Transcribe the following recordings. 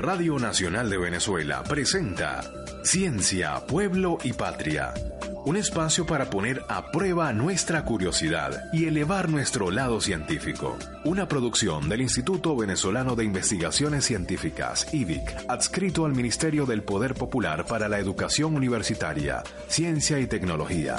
Radio Nacional de Venezuela presenta Ciencia, Pueblo y Patria. Un espacio para poner a prueba nuestra curiosidad y elevar nuestro lado científico. Una producción del Instituto Venezolano de Investigaciones Científicas, IVIC, adscrito al Ministerio del Poder Popular para la Educación Universitaria, Ciencia y Tecnología.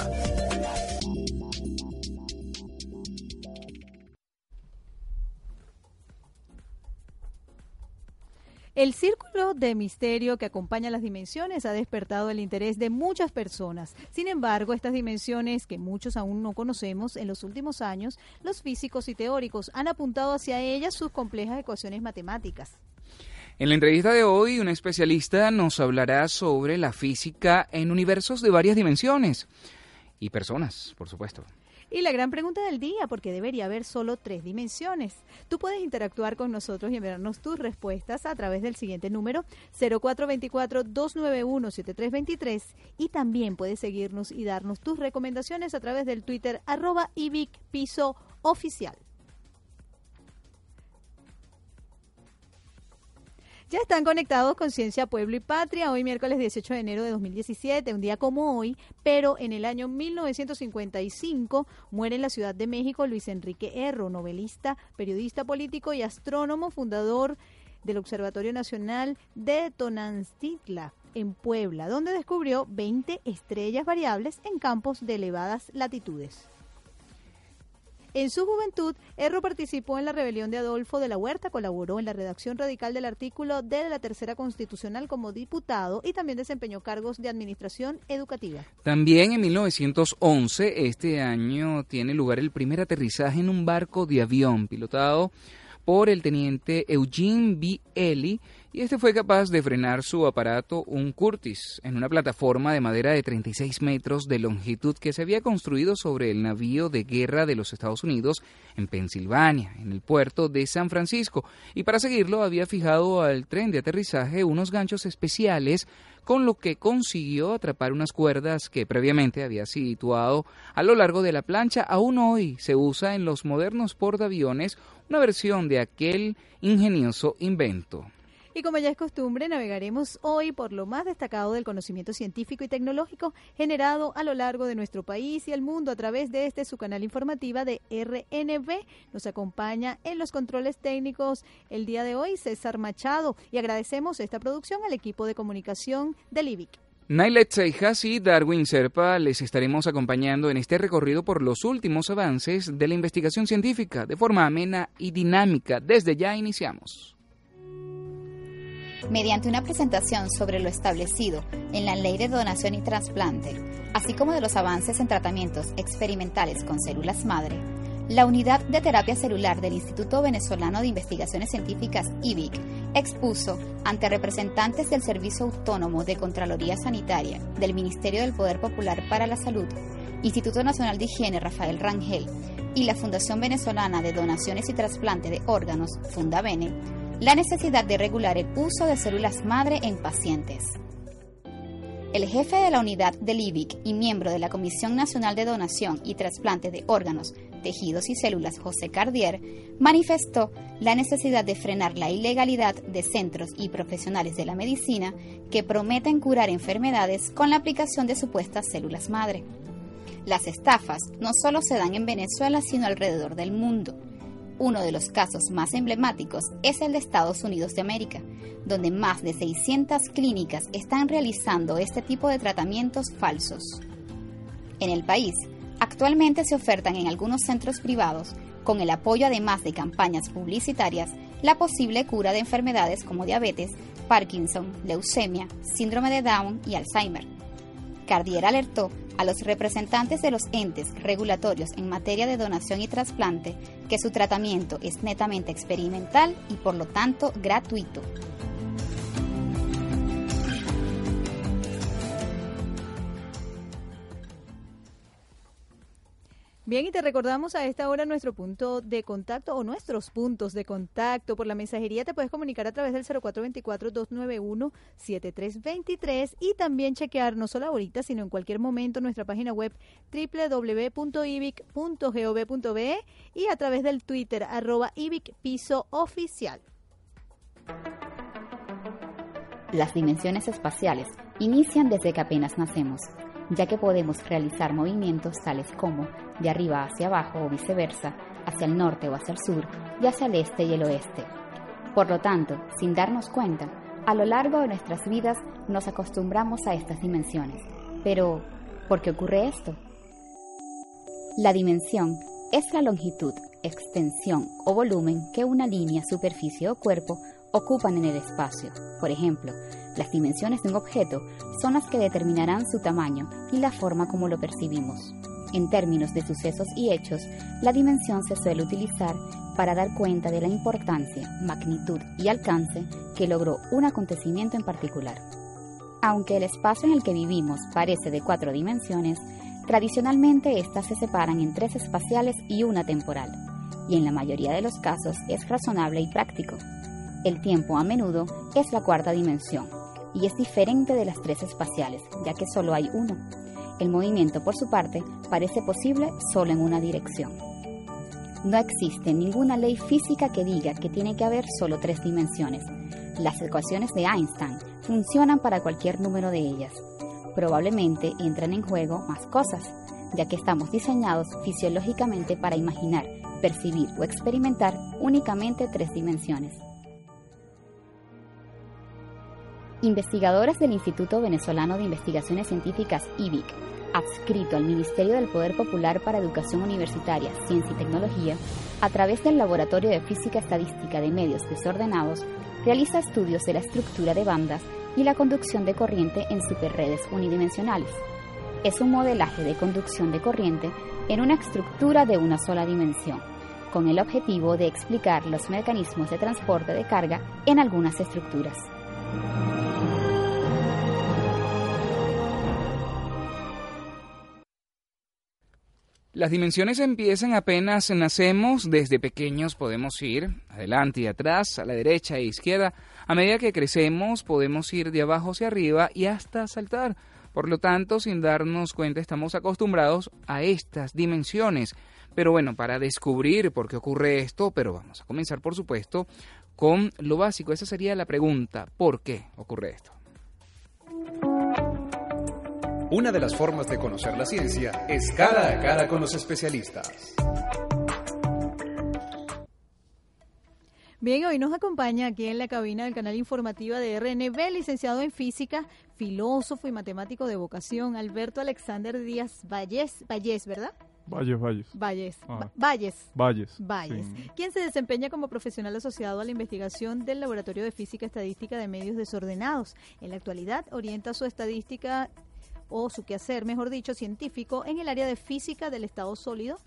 El círculo de misterio que acompaña las dimensiones ha despertado el interés de muchas personas. Sin embargo, estas dimensiones que muchos aún no conocemos, en los últimos años, los físicos y teóricos han apuntado hacia ellas sus complejas ecuaciones matemáticas. En la entrevista de hoy, un especialista nos hablará sobre la física en universos de varias dimensiones y personas, por supuesto. Y la gran pregunta del día, porque debería haber solo tres dimensiones. Tú puedes interactuar con nosotros y enviarnos tus respuestas a través del siguiente número 0424-291-7323 y también puedes seguirnos y darnos tus recomendaciones a través del Twitter arroba Piso Oficial. Ya están conectados con Ciencia, Pueblo y Patria, hoy miércoles 18 de enero de 2017, un día como hoy, pero en el año 1955 muere en la Ciudad de México Luis Enrique Erro, novelista, periodista político y astrónomo, fundador del Observatorio Nacional de Tonantzitla en Puebla, donde descubrió 20 estrellas variables en campos de elevadas latitudes. En su juventud, Erro participó en la rebelión de Adolfo de la Huerta, colaboró en la redacción radical del artículo de la Tercera Constitucional como diputado y también desempeñó cargos de administración educativa. También en 1911, este año, tiene lugar el primer aterrizaje en un barco de avión pilotado por el teniente Eugene B. Ely y este fue capaz de frenar su aparato, un Curtis, en una plataforma de madera de 36 metros de longitud que se había construido sobre el navío de guerra de los Estados Unidos en Pensilvania, en el puerto de San Francisco, y para seguirlo había fijado al tren de aterrizaje unos ganchos especiales con lo que consiguió atrapar unas cuerdas que previamente había situado a lo largo de la plancha. Aún hoy se usa en los modernos portaaviones una versión de aquel ingenioso invento. Y como ya es costumbre, navegaremos hoy por lo más destacado del conocimiento científico y tecnológico generado a lo largo de nuestro país y el mundo a través de este su canal informativa de RNB. Nos acompaña en los controles técnicos el día de hoy César Machado y agradecemos esta producción al equipo de comunicación del IBIC. Nailet Seijas y Darwin Serpa les estaremos acompañando en este recorrido por los últimos avances de la investigación científica de forma amena y dinámica. Desde ya iniciamos mediante una presentación sobre lo establecido en la Ley de Donación y Trasplante, así como de los avances en tratamientos experimentales con células madre, la Unidad de Terapia Celular del Instituto Venezolano de Investigaciones Científicas IBIC expuso ante representantes del Servicio Autónomo de Contraloría Sanitaria del Ministerio del Poder Popular para la Salud, Instituto Nacional de Higiene Rafael Rangel y la Fundación Venezolana de Donaciones y Trasplante de Órganos, Fundabene, la necesidad de regular el uso de células madre en pacientes. El jefe de la unidad del IBIC y miembro de la Comisión Nacional de Donación y Trasplante de Órganos, Tejidos y Células, José Cardier, manifestó la necesidad de frenar la ilegalidad de centros y profesionales de la medicina que prometen curar enfermedades con la aplicación de supuestas células madre. Las estafas no solo se dan en Venezuela, sino alrededor del mundo. Uno de los casos más emblemáticos es el de Estados Unidos de América, donde más de 600 clínicas están realizando este tipo de tratamientos falsos. En el país, actualmente se ofertan en algunos centros privados, con el apoyo además de campañas publicitarias, la posible cura de enfermedades como diabetes, Parkinson, leucemia, síndrome de Down y Alzheimer. Cardier alertó a los representantes de los entes regulatorios en materia de donación y trasplante que su tratamiento es netamente experimental y por lo tanto gratuito. Bien, y te recordamos a esta hora nuestro punto de contacto o nuestros puntos de contacto. Por la mensajería te puedes comunicar a través del 0424-291-7323 y también chequear no solo ahorita, sino en cualquier momento nuestra página web www.ibic.gov.be y a través del Twitter arroba Ibic Piso. Las dimensiones espaciales inician desde que apenas nacemos ya que podemos realizar movimientos tales como de arriba hacia abajo o viceversa, hacia el norte o hacia el sur, y hacia el este y el oeste. Por lo tanto, sin darnos cuenta, a lo largo de nuestras vidas nos acostumbramos a estas dimensiones. Pero, ¿por qué ocurre esto? La dimensión es la longitud, extensión o volumen que una línea, superficie o cuerpo ocupan en el espacio. Por ejemplo, las dimensiones de un objeto son las que determinarán su tamaño y la forma como lo percibimos. En términos de sucesos y hechos, la dimensión se suele utilizar para dar cuenta de la importancia, magnitud y alcance que logró un acontecimiento en particular. Aunque el espacio en el que vivimos parece de cuatro dimensiones, tradicionalmente éstas se separan en tres espaciales y una temporal, y en la mayoría de los casos es razonable y práctico. El tiempo a menudo es la cuarta dimensión, y es diferente de las tres espaciales, ya que solo hay uno. El movimiento, por su parte, parece posible solo en una dirección. No existe ninguna ley física que diga que tiene que haber solo tres dimensiones. Las ecuaciones de Einstein funcionan para cualquier número de ellas. Probablemente entran en juego más cosas, ya que estamos diseñados fisiológicamente para imaginar, percibir o experimentar únicamente tres dimensiones. Investigadores del Instituto Venezolano de Investigaciones Científicas IBIC, adscrito al Ministerio del Poder Popular para Educación Universitaria, Ciencia y Tecnología, a través del Laboratorio de Física Estadística de Medios Desordenados, realiza estudios de la estructura de bandas y la conducción de corriente en superredes unidimensionales. Es un modelaje de conducción de corriente en una estructura de una sola dimensión, con el objetivo de explicar los mecanismos de transporte de carga en algunas estructuras. Las dimensiones empiezan apenas nacemos, desde pequeños podemos ir adelante y atrás, a la derecha e izquierda. A medida que crecemos podemos ir de abajo hacia arriba y hasta saltar. Por lo tanto, sin darnos cuenta, estamos acostumbrados a estas dimensiones. Pero bueno, para descubrir por qué ocurre esto, pero vamos a comenzar por supuesto con lo básico. Esa sería la pregunta, ¿por qué ocurre esto? Una de las formas de conocer la ciencia es cara a cara con los especialistas. Bien, hoy nos acompaña aquí en la cabina del canal informativa de RNB, licenciado en física, filósofo y matemático de vocación, Alberto Alexander Díaz Valles, Valles ¿verdad? Valles, Valles. Valles. Ah. Valles. Valles. Valles. Quien se desempeña como profesional asociado a la investigación del Laboratorio de Física Estadística de Medios Desordenados. En la actualidad orienta su estadística o su quehacer, mejor dicho, científico en el área de física del estado sólido,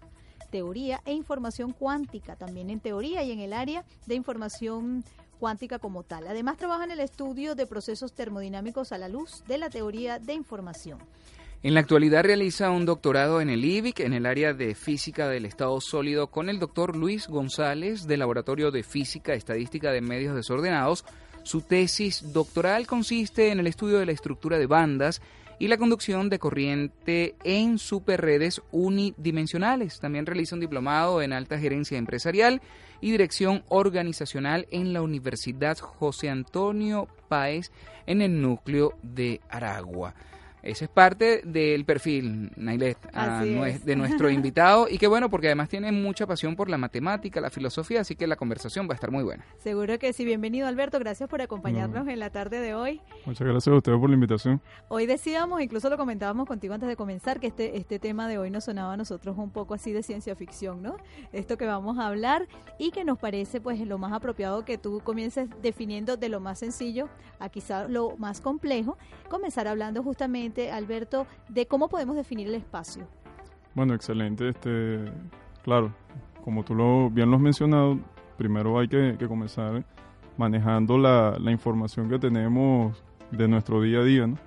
teoría e información cuántica, también en teoría y en el área de información cuántica como tal. Además trabaja en el estudio de procesos termodinámicos a la luz de la teoría de información. En la actualidad realiza un doctorado en el IBIC en el área de física del estado sólido con el doctor Luis González del Laboratorio de Física Estadística de Medios Desordenados. Su tesis doctoral consiste en el estudio de la estructura de bandas y la conducción de corriente en superredes unidimensionales. También realiza un diplomado en alta gerencia empresarial y dirección organizacional en la Universidad José Antonio Páez en el núcleo de Aragua. Ese es parte del perfil, Nailet, de nuestro invitado. Y qué bueno, porque además tiene mucha pasión por la matemática, la filosofía, así que la conversación va a estar muy buena. Seguro que sí. Bienvenido, Alberto. Gracias por acompañarnos en la tarde de hoy. Muchas gracias a ustedes por la invitación. Hoy decíamos, incluso lo comentábamos contigo antes de comenzar, que este, este tema de hoy nos sonaba a nosotros un poco así de ciencia ficción, ¿no? Esto que vamos a hablar y que nos parece pues lo más apropiado que tú comiences definiendo de lo más sencillo a quizá lo más complejo, comenzar hablando justamente rápidamente, Alberto, de cómo podemos definir el espacio. Bueno, excelente. Este, claro, como tú lo bien lo has mencionado, primero hay que, que comenzar manejando la, la, información que tenemos de nuestro día a día. ¿no?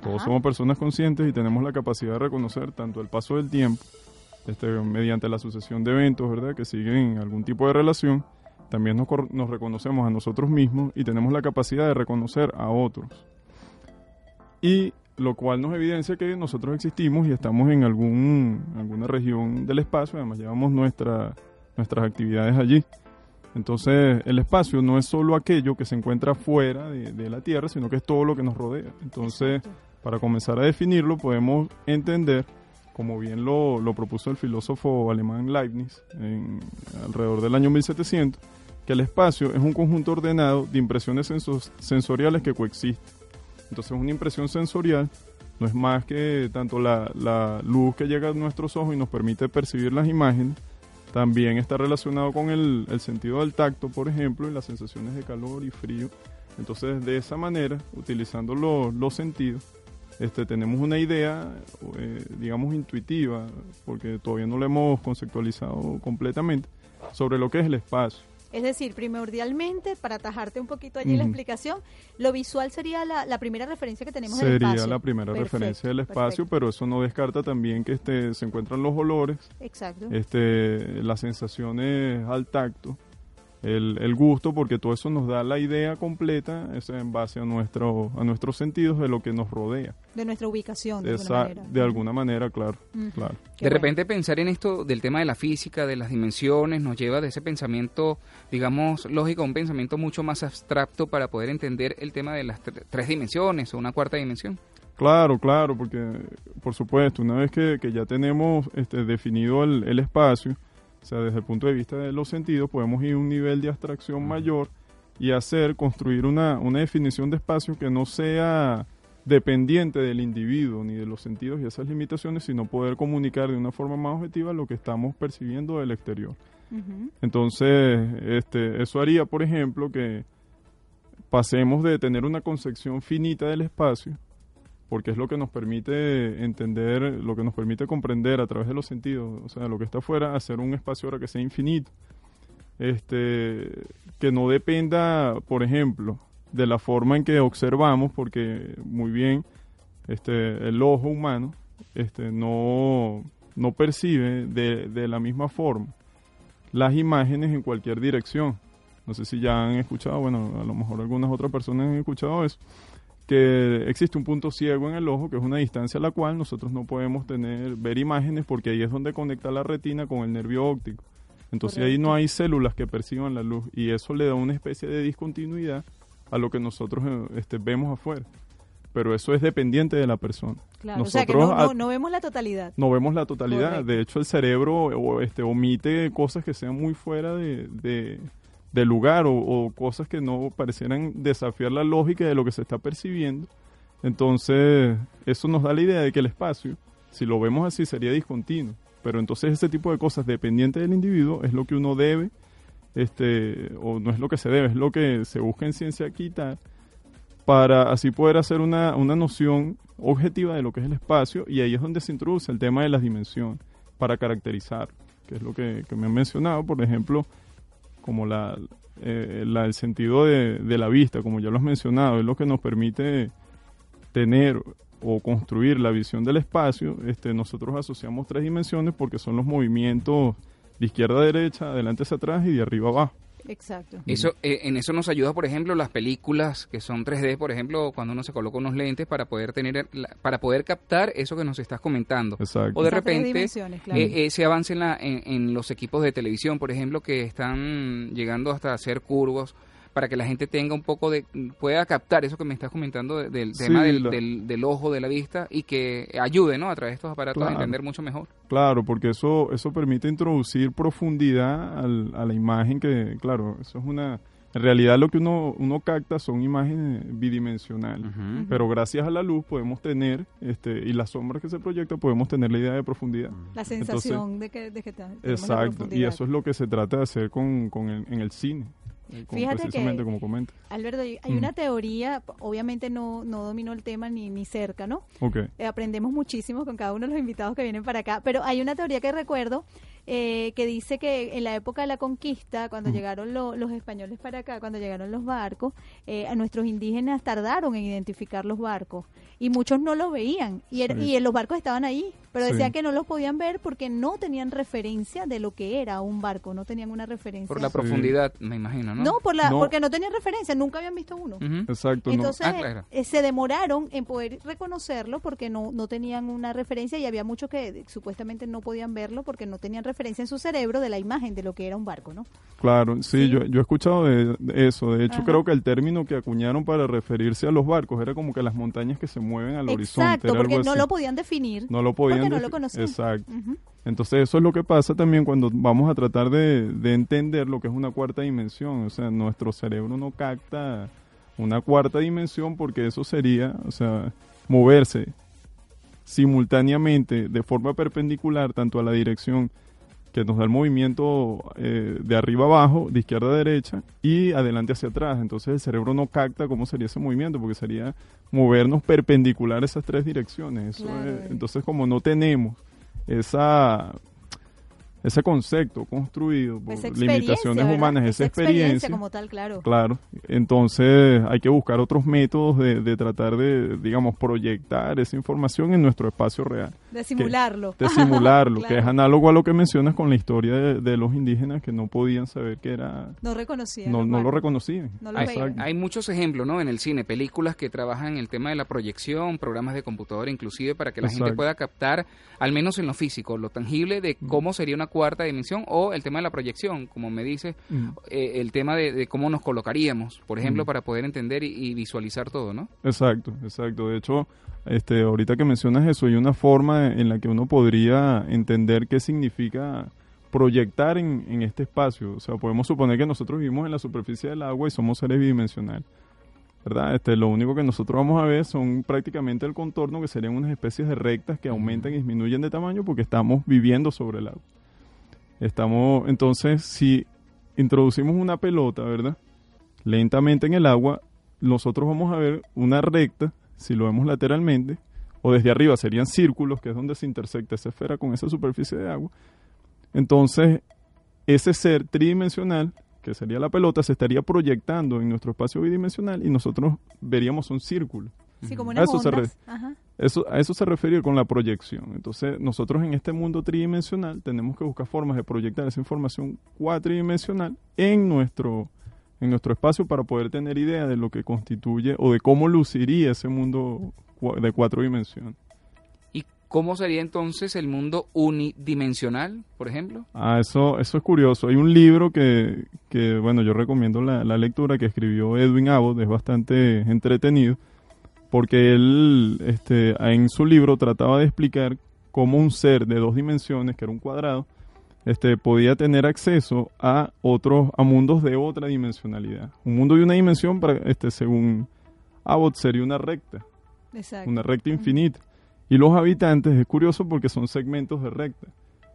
Todos Ajá. somos personas conscientes y tenemos la capacidad de reconocer tanto el paso del tiempo, este, mediante la sucesión de eventos, ¿verdad? Que siguen algún tipo de relación. También nos, nos reconocemos a nosotros mismos y tenemos la capacidad de reconocer a otros. Y lo cual nos evidencia que nosotros existimos y estamos en algún, alguna región del espacio, además llevamos nuestra, nuestras actividades allí. Entonces, el espacio no es solo aquello que se encuentra fuera de, de la Tierra, sino que es todo lo que nos rodea. Entonces, Exacto. para comenzar a definirlo, podemos entender, como bien lo, lo propuso el filósofo alemán Leibniz en, alrededor del año 1700, que el espacio es un conjunto ordenado de impresiones senso- sensoriales que coexisten. Entonces, una impresión sensorial no es más que tanto la, la luz que llega a nuestros ojos y nos permite percibir las imágenes, también está relacionado con el, sentido del tacto, por ejemplo, y las sensaciones de calor y frío. Entonces, de esa manera, utilizando los- sentidos, este, tenemos una idea, eh, digamos, intuitiva, porque todavía no lo hemos conceptualizado completamente, sobre lo que es el espacio. Es decir, primordialmente, para atajarte un poquito allí la explicación, lo visual sería la, la primera referencia que tenemos del Sería espacio. la primera Perfecto, referencia del espacio, perfecto. pero eso no descarta también que este, se encuentran los olores, Exacto. este, las sensaciones al tacto, el, el gusto, porque todo eso nos da la idea completa es en base a, nuestro, a nuestros sentidos de lo que nos rodea. de nuestra ubicación, de Esa- alguna manera. de alguna manera, claro, claro. Qué de bueno. repente pensar en esto del tema de la física, de las dimensiones, nos lleva de ese pensamiento, digamos, lógico a un pensamiento mucho más abstracto para poder entender el tema de las tre- tres dimensiones o una cuarta dimensión. Claro, claro, porque por supuesto, una vez que, que ya tenemos este, definido el, el espacio, o sea, desde el punto de vista de los sentidos, podemos ir a un nivel de abstracción mayor y hacer, construir una, una definición de espacio que no sea dependiente del individuo ni de los sentidos y esas limitaciones, sino poder comunicar de una forma más objetiva lo que estamos percibiendo del exterior. Entonces, este, eso haría, por ejemplo, que pasemos de tener una concepción finita del espacio, porque es lo que nos permite entender, lo que nos permite comprender a través de los sentidos, o sea, lo que está afuera, hacer un espacio ahora que sea infinito. Este, que no dependa, por ejemplo, de la forma en que observamos, porque muy bien, este, el ojo humano este, no, no percibe de, de la misma forma las imágenes en cualquier dirección. No sé si ya han escuchado, bueno, a lo mejor algunas otras personas han escuchado eso, que existe un punto ciego en el ojo, que es una distancia a la cual nosotros no podemos tener, ver imágenes porque ahí es donde conecta la retina con el nervio óptico. Entonces ahí no hay células que perciban la luz y eso le da una especie de discontinuidad a lo que nosotros eh, este, vemos afuera. Pero eso es dependiente de la persona. Claro, o sea que no, Nosotros no, a- no vemos la totalidad. no vemos la totalidad. Correcto. De hecho, el cerebro o, este, omite cosas que sean muy fuera de, de- del lugar o, cosas que no parecieran desafiar la lógica de lo que se está percibiendo. Entonces, eso nos da la idea de que el espacio, si lo vemos así, sería discontinuo. Pero entonces ese tipo de cosas dependientes del individuo es lo que uno debe, este, o no es lo que se debe, es lo que se busca en ciencia quitar para así poder hacer una, una noción objetiva de lo que es el espacio y ahí es donde se introduce el tema de las dimensiones para caracterizar, que es lo que me han mencionado, por ejemplo, como la, eh, la- el sentido de, la vista, como ya lo has mencionado, es lo que nos permite tener o construir la visión del espacio. Este, nosotros asociamos tres dimensiones porque son los movimientos de izquierda a derecha, adelante hacia atrás y de arriba abajo. Exacto. Eso, eh, en eso nos ayuda, por ejemplo, las películas que son 3D, por ejemplo, cuando uno se coloca unos lentes para poder tener, la- para poder captar eso que nos estás comentando. Exacto. O de Esas repente, claro. eh, ese avance en, la- en, en los equipos de televisión, por ejemplo, que están llegando hasta hacer curvos para que la gente tenga un poco de, pueda captar eso que me estás comentando de- del Sí, tema del, la- del, del ojo, de la vista, y que ayude, ¿no? A través de estos aparatos a entender mucho mejor. Claro, porque eso, eso permite introducir profundidad al- a la imagen que, claro, eso es una... En realidad lo que uno, uno capta son imágenes bidimensionales, pero gracias a la luz podemos tener, este, y las sombras que se proyectan, podemos tener la idea de profundidad. La sensación de que, de que la Exacto, y eso es lo que se trata de hacer con, con el- en el cine. Como Fíjate que- precisamente como comenta. Alberto, hay Mm. una teoría, obviamente no, no domino el tema ni, ni cerca, ¿no? Ok. Eh, aprendemos muchísimo con cada uno de los invitados que vienen para acá, pero hay una teoría que recuerdo eh, que dice que en la época de la conquista, cuando llegaron lo- los españoles para acá, cuando llegaron los barcos, eh, a nuestros indígenas tardaron en identificar los barcos y muchos no los veían y, Sí. y los barcos estaban ahí, pero Sí. decían que no los podían ver porque no tenían referencia de lo que era un barco, no tenían una referencia. Por la Sí. profundidad, me imagino, ¿no? no, por la, No. porque no tenían referencia, nunca habían visto uno. Exacto. no. Entonces Ah, claro. eh, se demoraron en poder reconocerlo porque no, no tenían una referencia y había muchos que supuestamente no podían verlo porque no tenían referencia en su cerebro de la imagen de lo que era un barco, ¿no? Claro, sí, Sí. Yo, yo he escuchado de, de eso. De hecho, Ajá. creo que el término que acuñaron para referirse a los barcos era como que las montañas que se mueven al horizonte. Exacto, porque algo no así. lo podían definir. No lo podían no lo conocían. Exacto. Entonces eso es lo que pasa también cuando vamos a tratar de, de entender lo que es una cuarta dimensión. O sea, nuestro cerebro no capta una cuarta dimensión porque eso sería, o sea, moverse simultáneamente de forma perpendicular tanto a la dirección que nos da el movimiento eh, de arriba abajo, de izquierda a derecha y adelante hacia atrás. Entonces el cerebro no capta cómo sería ese movimiento porque sería movernos perpendicular a esas tres direcciones. Eso Claro. es- entonces como no tenemos esa ese concepto construido por Esa limitaciones ¿verdad? humanas, esa, experiencia, como tal, claro. Claro, entonces hay que buscar otros métodos de, de tratar de, digamos, proyectar esa información en nuestro espacio real, De simularlo. de simularlo, que es análogo a lo que mencionas con la historia de, de los indígenas que no podían saber que era, No reconocían. no, lo reconocían. No lo Hay, hay muchos ejemplos, ¿no? En el cine, películas que trabajan el tema de la proyección, programas de computadora, inclusive para que la gente pueda captar, al menos en lo físico, lo tangible de cómo sería una cuarta dimensión o el tema de la proyección, como me dices, Mm. eh, el tema de, de cómo nos colocaríamos, por ejemplo, Mm. para poder entender y, y visualizar todo, ¿no? Exacto, exacto. De hecho, este, ahorita que mencionas eso, hay una forma en la que uno podría entender qué significa proyectar en, en este espacio. O sea, podemos suponer que nosotros vivimos en la superficie del agua y somos seres bidimensionales. ¿Verdad? Este, lo único que nosotros vamos a ver son prácticamente el contorno, que serían unas especies de rectas que aumentan y disminuyen de tamaño porque estamos viviendo sobre el agua. Estamos, entonces, si introducimos una pelota, ¿verdad? Lentamente en el agua, nosotros vamos a ver una recta, si lo vemos lateralmente, o desde arriba serían círculos, que es donde se intersecta esa esfera con esa superficie de agua. Entonces, ese ser tridimensional, que sería la pelota, se estaría proyectando en nuestro espacio bidimensional y nosotros veríamos un círculo. Sí, como A eso se. Ajá. Eso, a eso se refiere con la proyección. Entonces, nosotros en este mundo tridimensional tenemos que buscar formas de proyectar esa información cuatridimensional en nuestro, en nuestro espacio para poder tener idea de lo que constituye o de cómo luciría ese mundo de cuatro dimensiones. ¿Y cómo sería entonces el mundo unidimensional, por ejemplo? Ah, eso, eso es curioso. Hay un libro que, que bueno, yo recomiendo la, la lectura que escribió Edwin Abbott, es bastante entretenido, porque él este, en su libro trataba de explicar cómo un ser de dos dimensiones, que era un cuadrado, este, podía tener acceso a otros, a mundos de otra dimensionalidad. Un mundo de una dimensión, para, este, según Abbott, sería una recta Exacto. una recta infinita. Y los habitantes es curioso porque son segmentos de recta.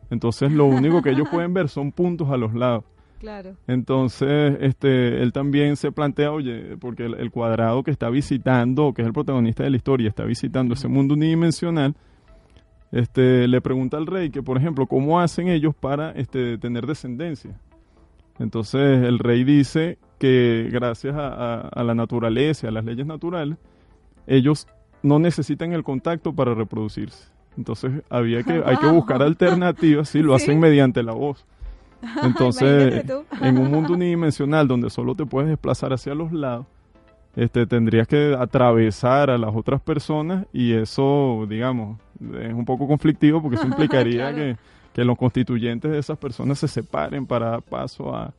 Entonces lo único que ellos pueden ver son puntos a los lados. Claro. Entonces, este, él también se plantea, oye, porque el, el cuadrado que está visitando, que es el protagonista de la historia, está visitando ese mundo unidimensional, este, le pregunta al rey que, por ejemplo, ¿cómo hacen ellos para este, tener descendencia? Entonces el rey dice que gracias a, a- a la naturaleza, a las leyes naturales, ellos no necesitan el contacto para reproducirse. Entonces había que, hay que buscar alternativas, sí, lo Sí. hacen mediante la voz. Entonces, en un mundo unidimensional donde solo te puedes desplazar hacia los lados, este, tendrías que atravesar a las otras personas y eso, digamos, es un poco conflictivo porque eso implicaría Claro. que, que los constituyentes de esas personas se separen para dar paso a,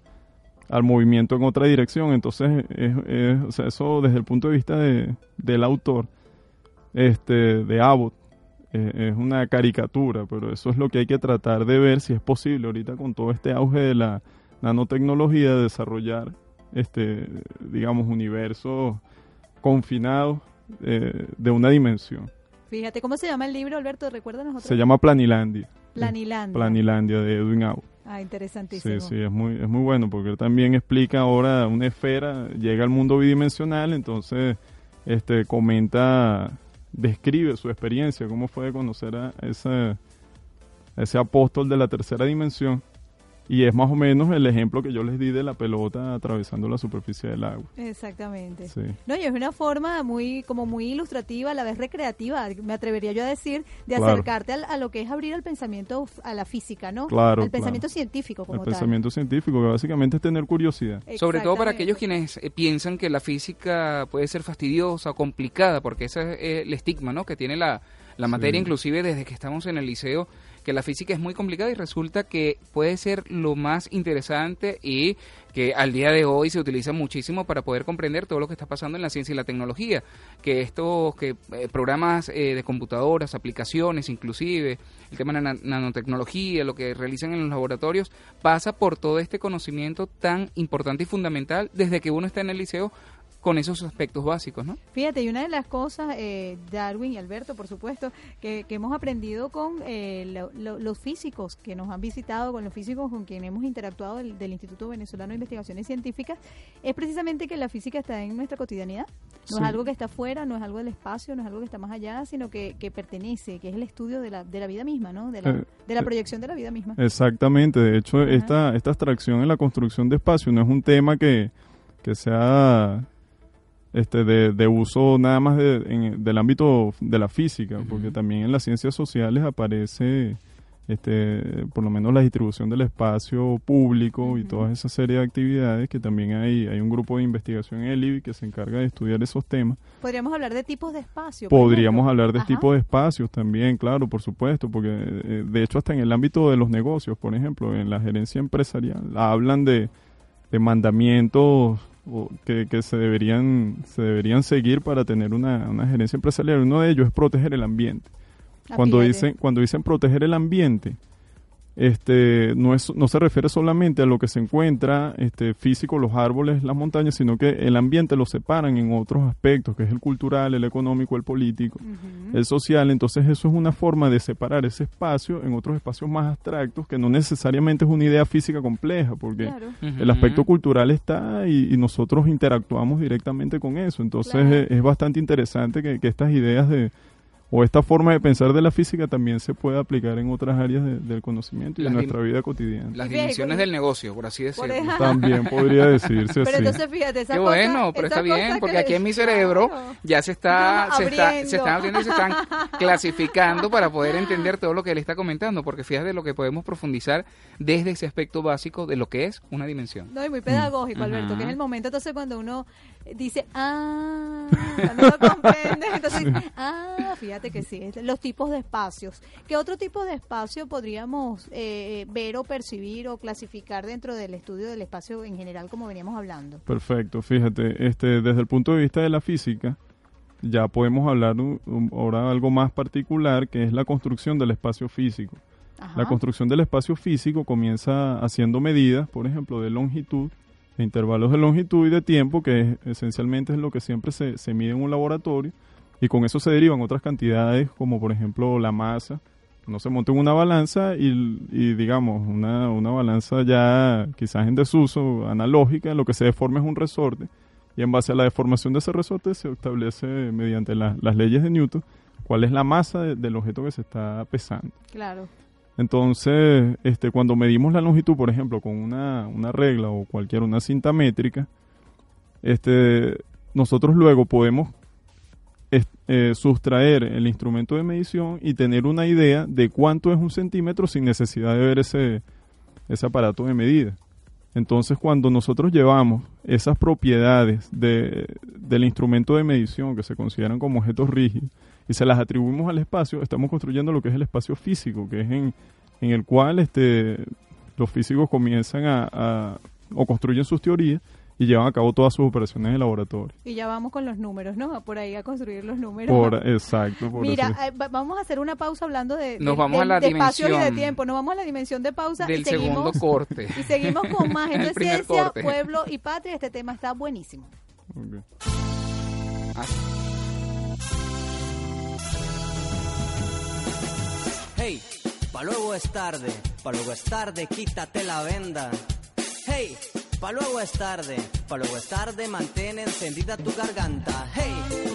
al movimiento en otra dirección. Entonces, es, es- o sea, eso desde el punto de vista de, del autor, este, de Abbott, eh, es una caricatura, pero eso es lo que hay que tratar de ver si es posible ahorita con todo este auge de la nanotecnología de desarrollar, este, digamos, universos confinados eh, de una dimensión. Fíjate, ¿cómo se llama el libro, Alberto? Recuérdanos otra Se llama Planilandia. Planilandia. Planilandia de Edwin Abbott. Ah, interesantísimo. Sí, sí, es muy, es muy bueno porque él también explica ahora una esfera, llega al mundo bidimensional, entonces este comenta, describe su experiencia, cómo fue de conocer a ese, a ese apóstol de la tercera dimensión y es más o menos el ejemplo que yo les di de la pelota atravesando la superficie del agua. Exactamente. Sí. No, y es una forma muy, como muy ilustrativa, a la vez recreativa, me atrevería yo a decir, de Claro. acercarte al- a, lo que es abrir al pensamiento, a la física, ¿no? Claro, Al pensamiento claro. científico como El tal. pensamiento científico, que básicamente es tener curiosidad. Sobre todo para aquellos quienes eh, piensan que la física puede ser fastidiosa o complicada, porque ese es eh, el estigma ¿no? que tiene la, la materia, Sí. inclusive desde que estamos en el liceo, que la física es muy complicada y resulta que puede ser lo más interesante y que al día de hoy se utiliza muchísimo para poder comprender todo lo que está pasando en la ciencia y la tecnología, que estos que eh, programas eh, de computadoras, aplicaciones, inclusive el tema de la na- nanotecnología, lo que realizan en los laboratorios, pasa por todo este conocimiento tan importante y fundamental desde que uno está en el liceo con esos aspectos básicos, ¿no? Fíjate, y una de las cosas, eh, Darwin y Alberto, por supuesto, que, que hemos aprendido con eh, lo- lo- los físicos que nos han visitado, con los físicos con quienes hemos interactuado del, del Instituto Venezolano de Investigaciones Científicas, es precisamente que la física está en nuestra cotidianidad. No Sí. es algo que está afuera, no es algo del espacio, no es algo que está más allá, sino que, que pertenece, que es el estudio de la, de la vida misma, ¿no? De la, Eh, de la eh, proyección de la vida misma. Exactamente, de hecho Ajá. esta, esta abstracción en la construcción de espacio no es un tema que, que sea este, de, de uso nada más de- en- del ámbito de la física, porque también en las ciencias sociales aparece este, por lo menos la distribución del espacio público y Ujú. toda esa serie de actividades que también hay, hay un grupo de investigación en el IBI que se encarga de estudiar esos temas. Podríamos hablar de tipos de espacio. por Podríamos hablar de Ajá. tipo de espacios también, claro, por supuesto, porque eh, de hecho hasta en el ámbito de los negocios, por ejemplo, en la gerencia empresarial, hablan de, de mandamientos que, que se deberían se deberían seguir para tener una, una gerencia empresarial. Uno de ellos es proteger el ambiente. Cuando dicen cuando dicen proteger el ambiente, este no es no se refiere solamente a lo que se encuentra este físico los árboles las montañas sino que el ambiente lo separan en otros aspectos que es el cultural el económico el político el social entonces eso es una forma de separar ese espacio en otros espacios más abstractos que no necesariamente es una idea física compleja porque Claro. el aspecto cultural está y, y nosotros interactuamos directamente con eso. Entonces Claro. es, es bastante interesante que, que estas ideas de o esta forma de pensar de la física también se pueda aplicar en otras áreas de- del conocimiento y de Las nuestra dim- vida cotidiana. Las dimensiones del negocio, por así decirlo. También podría decirse Pero así. entonces fíjate, esa Qué cosa- bueno, pero esa está bien, porque que aquí en mi cerebro Claro. ya se está, se está, se están abriendo y se están clasificando para poder entender todo lo que él está comentando, porque fíjate lo que podemos profundizar desde ese aspecto básico de lo que es una dimensión. No, y muy pedagógico, Mm. Alberto, que es el momento entonces cuando uno dice, ah, cuando lo comprende, entonces, ah, fíjate que sí, los tipos de espacios. ¿Qué otro tipo de espacio podríamos eh, ver o percibir o clasificar dentro del estudio del espacio en general, como veníamos hablando? Perfecto, fíjate, este, desde el punto de vista de la física, ya podemos hablar un- un- ahora algo más particular, que es la construcción del espacio físico. Ajá. La construcción del espacio físico comienza haciendo medidas, por ejemplo, de longitud, intervalos de longitud y de tiempo, que es- esencialmente es lo que siempre se, se mide en un laboratorio, y con eso se derivan otras cantidades, como por ejemplo la masa. No se monta en una balanza y, y, digamos, una, una balanza ya quizás en desuso, analógica, lo que se deforma es un resorte, y en base a la deformación de ese resorte se establece mediante la- las leyes de Newton cuál es la masa de- del objeto que se está pesando. Claro. Entonces, este, cuando medimos la longitud, por ejemplo, con una, una regla o cualquier una cinta métrica, este, nosotros luego podemos eh, sustraer el instrumento de medición y tener una idea de cuánto es un centímetro sin necesidad de ver ese, ese aparato de medida. Entonces, cuando nosotros llevamos esas propiedades de- del instrumento de medición que se consideran como objetos rígidos y se las atribuimos al espacio, estamos construyendo lo que es el espacio físico, que es en, el cual este, los físicos comienzan a, a- o construyen sus teorías y llevan a cabo todas sus operaciones en laboratorio. Y ya vamos con los números, ¿no? Por ahí a construir los números. Por, exacto, por Mira, eso. eh, va- vamos a hacer una pausa hablando de, Nos de- vamos de- a la de espacio y de tiempo. Nos vamos a la dimensión de pausa Del y seguimos, segundo corte. y seguimos con más. Esto es ciencia, corte. pueblo y patria. Este tema está buenísimo. Ah, Hey, pa' luego es tarde, pa' luego es tarde, quítate la venda. Hey, pa' luego es tarde, pa' luego es tarde, mantén encendida tu garganta. Hey,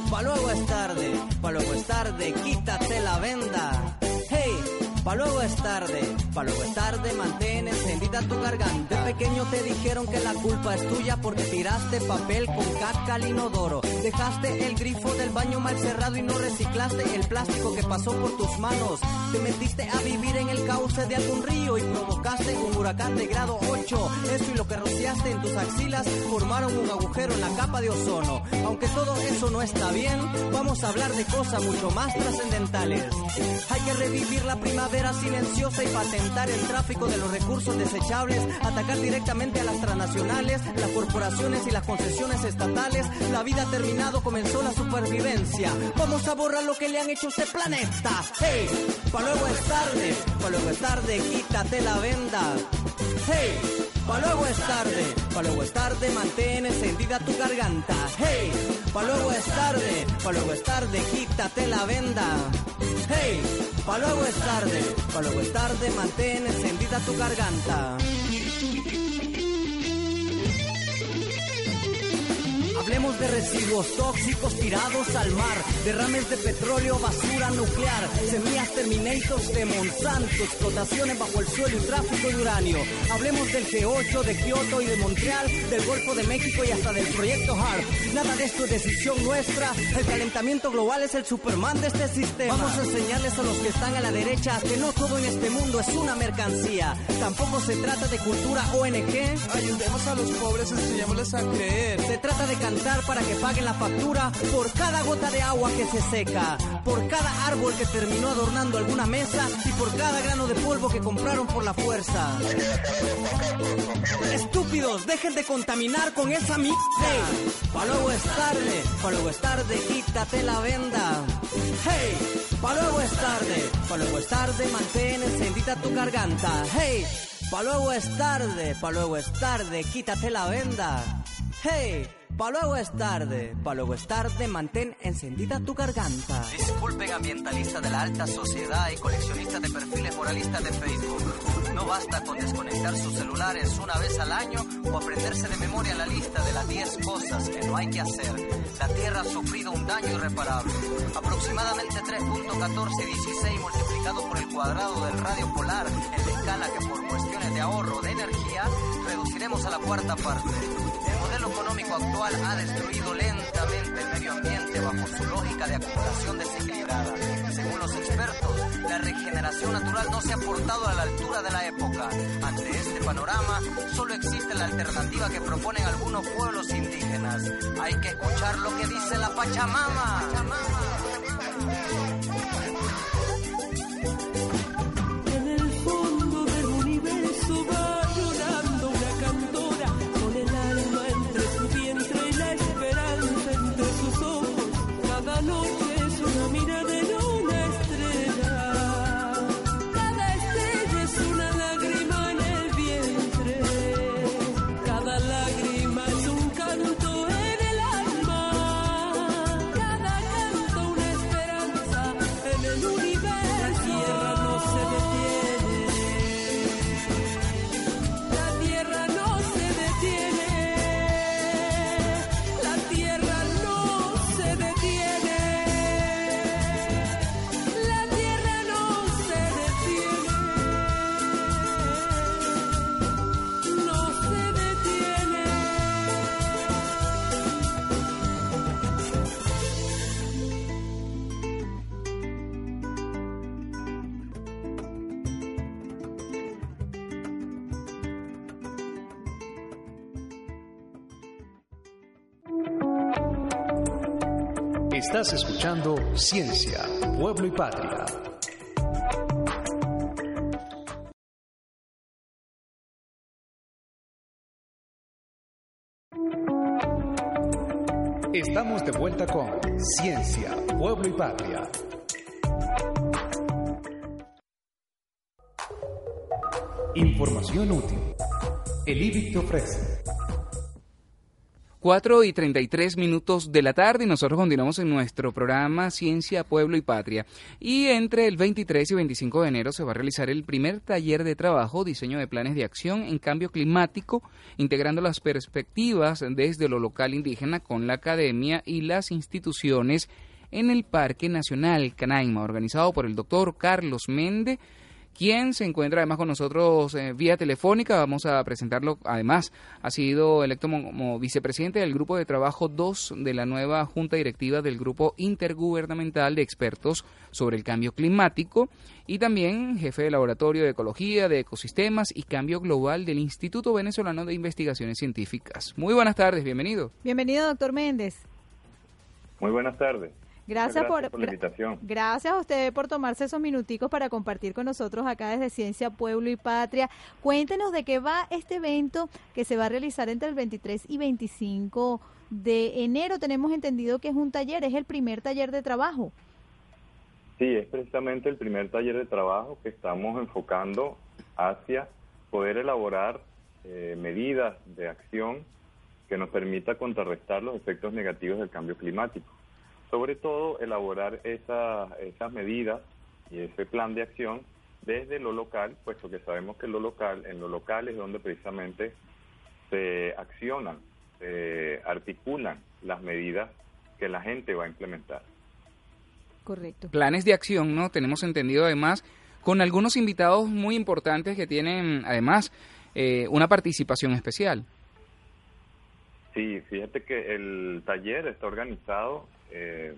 pa' luego es tarde, pa' luego es tarde, quítate la venda. Pa' luego es tarde, pa' luego es tarde, mantén encendida tu garganta. De pequeño te dijeron que la culpa es tuya porque tiraste papel con caca al inodoro. Dejaste el grifo del baño mal cerrado y no reciclaste el plástico que pasó por tus manos. Te metiste a vivir en el cauce de algún río y provocaste un huracán de grado 8. Eso y lo que rociaste en tus axilas formaron un agujero en la capa de ozono. Aunque todo eso no está bien, vamos a hablar de cosas mucho más trascendentales. Hay que revivir la primavera silenciosa y patentar el tráfico de los recursos desechables, atacar directamente a las transnacionales, las corporaciones y las concesiones estatales. La vida ha terminado, comenzó la supervivencia. Vamos a borrar lo que le han hecho a este planeta. Hey, pa' luego es tarde, pa' luego es tarde, quítate la venda. Hey, pa' luego es tarde, pa' luego es tarde, mantén encendida tu garganta. Hey, pa' luego es tarde, pa' luego es tarde, quítate la venda. Hey, pa' luego es tarde, pa' luego es tarde, mantén encendida tu garganta. Hablemos de residuos tóxicos tirados al mar, derrames de petróleo, basura nuclear, semillas terminators de Monsanto, explotaciones bajo el suelo y tráfico de uranio. Hablemos del G8, de Kioto y de Montreal, del Golfo de México y hasta del proyecto HARP. Nada de esto es decisión nuestra, el calentamiento global es el Superman de este sistema. Vamos a enseñarles a los que están a la derecha que no todo en este mundo es una mercancía. Tampoco se trata de cultura ONG. Ayudemos a los pobres, enseñémosles a creer. Se trata de cantar para que paguen la factura por cada gota de agua que se seca, por cada árbol que terminó adornando alguna mesa y por cada grano de polvo que compraron por la fuerza. Estúpidos, dejen de contaminar con esa mi... Hey, pa' luego es tarde, pa' luego es tarde, quítate la venda. Hey, pa' luego es tarde, pa' luego es tarde, mantén encendida tu garganta. Hey, pa' luego es tarde, pa' luego es tarde, quítate la venda. Hey, pa' luego es tarde, pa' luego es tarde, mantén encendida tu garganta. Disculpen ambientalistas de la alta sociedad y coleccionistas de perfiles moralistas de Facebook. No basta con desconectar sus celulares una vez al año o aprenderse de memoria la lista de las 10 cosas que no hay que hacer. La Tierra ha sufrido un daño irreparable. Aproximadamente 3.1416 multiplicado por el cuadrado del radio polar en la escala que por cuestiones de ahorro de energía reduciremos a la cuarta parte. El modelo económico actual ha destruido lentamente el medio ambiente bajo su lógica de acumulación desequilibrada. Según los expertos, la regeneración natural no se ha portado a la altura de la época. Ante este panorama, solo existe la alternativa que proponen algunos pueblos indígenas. Hay que escuchar lo que dice la Pachamama. En Estás escuchando Ciencia, Pueblo y Patria. Estamos de vuelta con Ciencia, Pueblo y Patria. Información útil. El IBIC te ofrece 4 y 33 minutos de la tarde y nosotros continuamos en nuestro programa Ciencia, Pueblo y Patria. Y entre el 23 y 25 de enero se va a realizar el primer taller de trabajo, diseño de planes de acción en cambio climático, integrando las perspectivas desde lo local indígena con la academia y las instituciones en el Parque Nacional Canaima, organizado por el doctor Carlos Méndez quien se encuentra además con nosotros eh, vía telefónica. Vamos a presentarlo. Además, ha sido electo como, vicepresidente del Grupo de Trabajo 2 de la nueva Junta Directiva del Grupo Intergubernamental de Expertos sobre el Cambio Climático y también jefe de Laboratorio de Ecología, de Ecosistemas y Cambio Global del Instituto Venezolano de Investigaciones Científicas. Muy buenas tardes, bienvenido. Bienvenido, doctor Méndez. Muy buenas tardes. Gracias, por, la invitación. Gracias a usted por tomarse esos minuticos para compartir con nosotros acá desde Ciencia, Pueblo y Patria. Cuéntenos de qué va este evento que se va a realizar entre el 23 y 25 de enero. Tenemos entendido que es un taller, es el primer taller de trabajo. Sí, es precisamente el primer taller de trabajo que estamos enfocando hacia poder elaborar eh, medidas de acción que nos permita contrarrestar los efectos negativos del cambio climático sobre todo elaborar esas medidas y ese plan de acción desde lo local, puesto que sabemos que lo local, en lo local es donde precisamente se accionan, se articulan las medidas que la gente va a implementar. Correcto. Planes de acción, ¿no? Tenemos entendido además con algunos invitados muy importantes que tienen además eh, una participación especial. Sí, fíjate que el taller está organizado eh,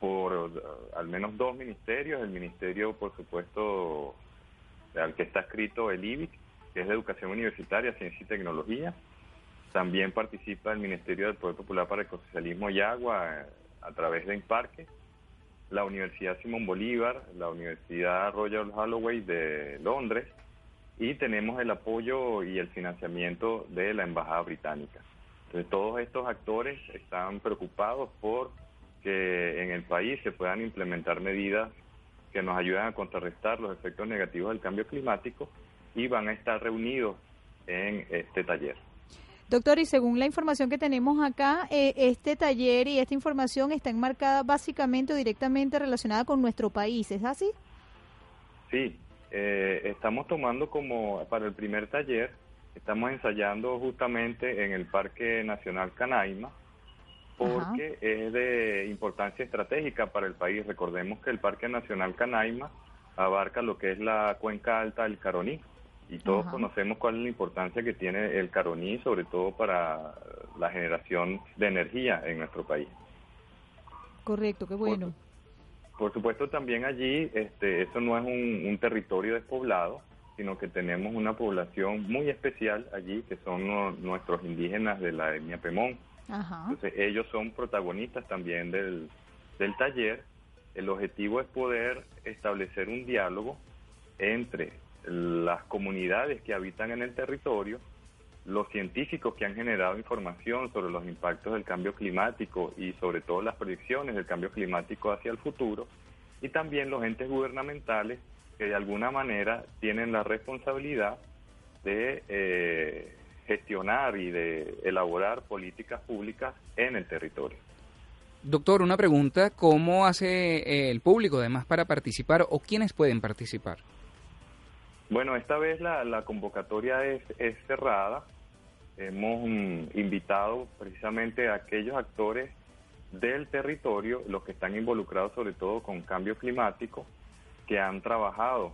por uh, al menos dos ministerios, el ministerio, por supuesto, al que está escrito el IBIC, que es de Educación Universitaria, Ciencia y Tecnología. También participa el Ministerio del Poder Popular para el Ecosocialismo y Agua eh, a través de Imparque, la Universidad Simón Bolívar, la Universidad Royal Holloway de Londres y tenemos el apoyo y el financiamiento de la Embajada Británica. Entonces todos estos actores están preocupados por que en el país se puedan implementar medidas que nos ayuden a contrarrestar los efectos negativos del cambio climático y van a estar reunidos en este taller. Doctor, y según la información que tenemos acá, eh, este taller y esta información está enmarcada básicamente o directamente relacionada con nuestro país, ¿es así? Sí, eh, estamos tomando como para el primer taller, estamos ensayando justamente en el Parque Nacional Canaima, porque es de importancia estratégica para el país. Recordemos que el Parque Nacional Canaima abarca lo que es la cuenca alta del Caroní y todos conocemos cuál es la importancia que tiene el Caroní, sobre todo para la generación de energía en nuestro país. Correcto, qué bueno. Por, supuesto, también allí, este, eso no es un, un, territorio despoblado, sino que tenemos una población muy especial allí, que son nuestros indígenas de la etnia Pemón entonces ellos son protagonistas también del, del taller. El objetivo es poder establecer un diálogo entre las comunidades que habitan en el territorio, los científicos que han generado información sobre los impactos del cambio climático y sobre todo las predicciones del cambio climático hacia el futuro, y también los entes gubernamentales que de alguna manera tienen la responsabilidad de eh, gestionar y de elaborar políticas públicas en el territorio. Doctor, una pregunta, ¿cómo hace eh, el público además para participar o quiénes pueden participar? Bueno, esta vez la, convocatoria es, cerrada. Hemos mm, invitado precisamente a aquellos actores del territorio, los que están involucrados sobre todo con cambio climático, que han trabajado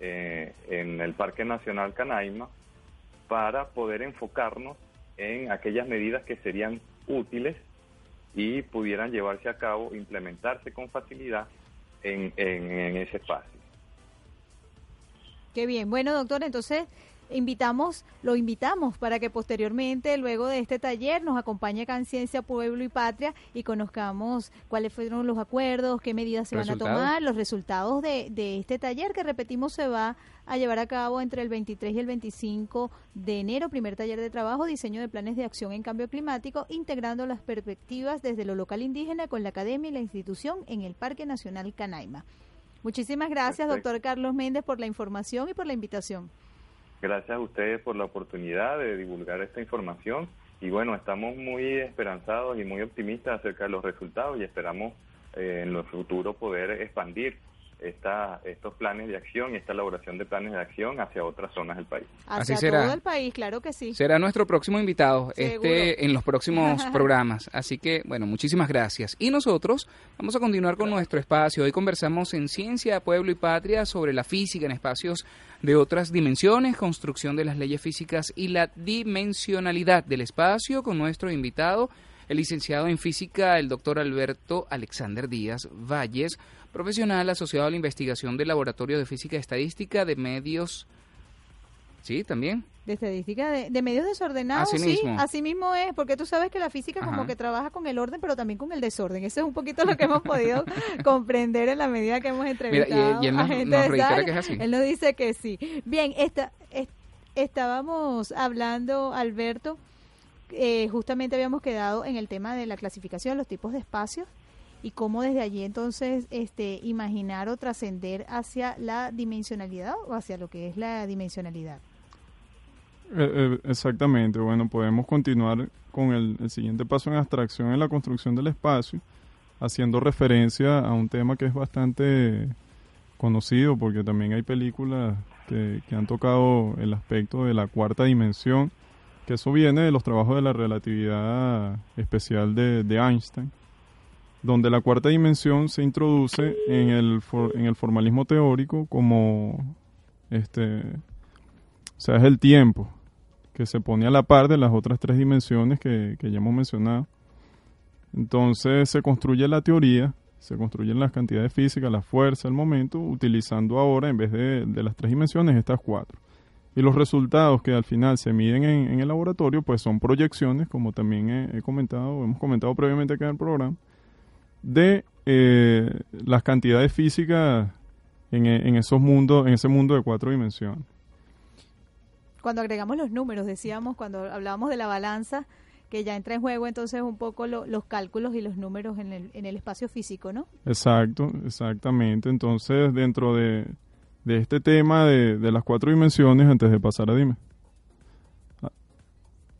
eh, en el Parque Nacional Canaima para poder enfocarnos en aquellas medidas que serían útiles y pudieran llevarse a cabo, implementarse con facilidad en, ese espacio. Qué bien. Bueno, doctor, entonces invitamos, lo invitamos para que posteriormente, luego de este taller, nos acompañe acá en Ciencia, Pueblo y Patria y conozcamos cuáles fueron los acuerdos, qué medidas se van a tomar, los resultados de, de este taller que repetimos se va a llevar a cabo entre el 23 y el 25 de enero, primer taller de trabajo, diseño de planes de acción en cambio climático, integrando las perspectivas desde lo local indígena con la academia y la institución en el Parque Nacional Canaima. Muchísimas gracias, doctor Carlos Méndez, por la información y por la invitación. Gracias a ustedes por la oportunidad de divulgar esta información. Y bueno, estamos muy esperanzados y muy optimistas acerca de los resultados y esperamos eh, en lo futuro poder expandir esta, estos planes de acción y esta elaboración de planes de acción hacia otras zonas del país. Hacia Así será. todo el país, claro que sí. Será nuestro próximo invitado Seguro. este en los próximos programas. Así que, bueno, muchísimas gracias. Y nosotros vamos a continuar con nuestro espacio. Hoy conversamos en Ciencia, Pueblo y Patria sobre la física en espacios de otras dimensiones, construcción de las leyes físicas y la dimensionalidad del espacio con nuestro invitado, el licenciado en física, el doctor Alberto Alexander Díaz Valles, profesional asociado a la investigación del Laboratorio de Física y Estadística de Medios. Sí, también. De estadística de, de medios desordenados, Así sí, mismo. así mismo es, porque tú sabes que la física como que trabaja con el orden, pero también con el desorden. Eso es un poquito lo que hemos podido comprender en la medida que hemos entrevistado y él a nos- gente nos de que es así. Él nos dice que sí. Bien, esta, es- estábamos hablando, Alberto, eh, justamente habíamos quedado en el tema de la clasificación, los tipos de espacios y cómo desde allí entonces este imaginar o trascender hacia la dimensionalidad o hacia lo que es la dimensionalidad. Eh, eh, exactamente, bueno, podemos continuar con el, siguiente paso en abstracción en la construcción del espacio, haciendo referencia a un tema que es bastante conocido, porque también hay películas que han tocado el aspecto de la cuarta dimensión, que eso viene de los trabajos de la relatividad especial de, Einstein, donde la cuarta dimensión se introduce en el, en el formalismo teórico como este o sea, es el tiempo que se pone a la par de las otras tres dimensiones que, que ya hemos mencionado. Entonces se construye la teoría, se construyen las cantidades físicas, la fuerza, el momento, utilizando ahora, en vez de, de las tres dimensiones, estas cuatro. Y los resultados que al final se miden en, en el laboratorio, pues son proyecciones, como también he, he comentado, hemos comentado previamente acá en el programa, de eh, las cantidades físicas en, en esos mundos, en ese mundo de cuatro dimensiones. Cuando agregamos los números, decíamos, cuando hablábamos de la balanza, que ya entra en juego entonces un poco lo- los cálculos y los números en el, en el espacio físico, ¿no? Exacto, exactamente. Entonces, dentro de, de este tema de, de las cuatro dimensiones, antes de pasar a dime,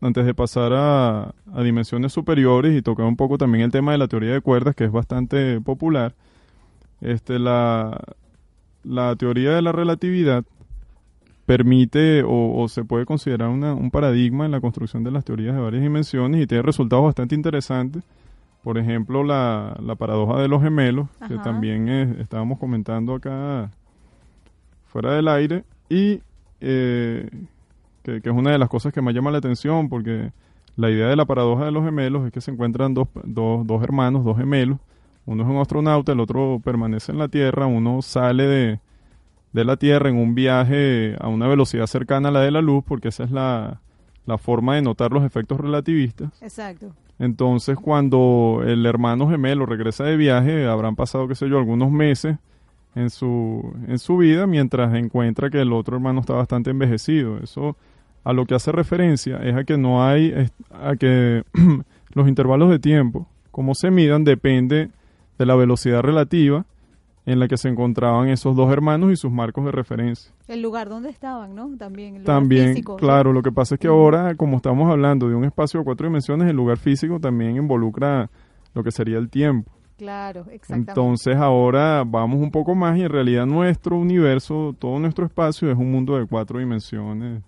antes de pasar a, a dimensiones superiores y tocar un poco también el tema de la teoría de cuerdas, que es bastante popular, este, la, la teoría de la relatividad permite o, o se puede considerar una- un paradigma en la construcción de las teorías de varias dimensiones y tiene resultados bastante interesantes. Por ejemplo, la, la paradoja de los gemelos, que también estábamos comentando acá fuera del aire, y eh, que, que es una de las cosas que más llama la atención, porque la idea de la paradoja de los gemelos es que se encuentran dos, dos, dos hermanos, dos gemelos, uno es un astronauta, el otro permanece en la Tierra, uno sale de, de la Tierra en un viaje a una velocidad cercana a la de la luz, porque esa es la, la forma de notar los efectos relativistas. Exacto. Entonces, cuando el hermano gemelo regresa de viaje, habrán pasado, qué sé yo, algunos meses en su, en su vida, mientras encuentra que el otro hermano está bastante envejecido. Eso a lo que hace referencia es a que no hay, a que los intervalos de tiempo, como se midan, depende de la velocidad relativa en la que se encontraban esos dos hermanos y sus marcos de referencia. El lugar donde estaban, ¿no? También. El lugar También, físico, ¿no? claro, lo que pasa es que ahora, como estamos hablando de un espacio de cuatro dimensiones, el lugar físico también involucra lo que sería el tiempo. Claro, exactamente. Entonces ahora vamos un poco más y en realidad nuestro universo, todo nuestro espacio es un mundo de cuatro dimensiones.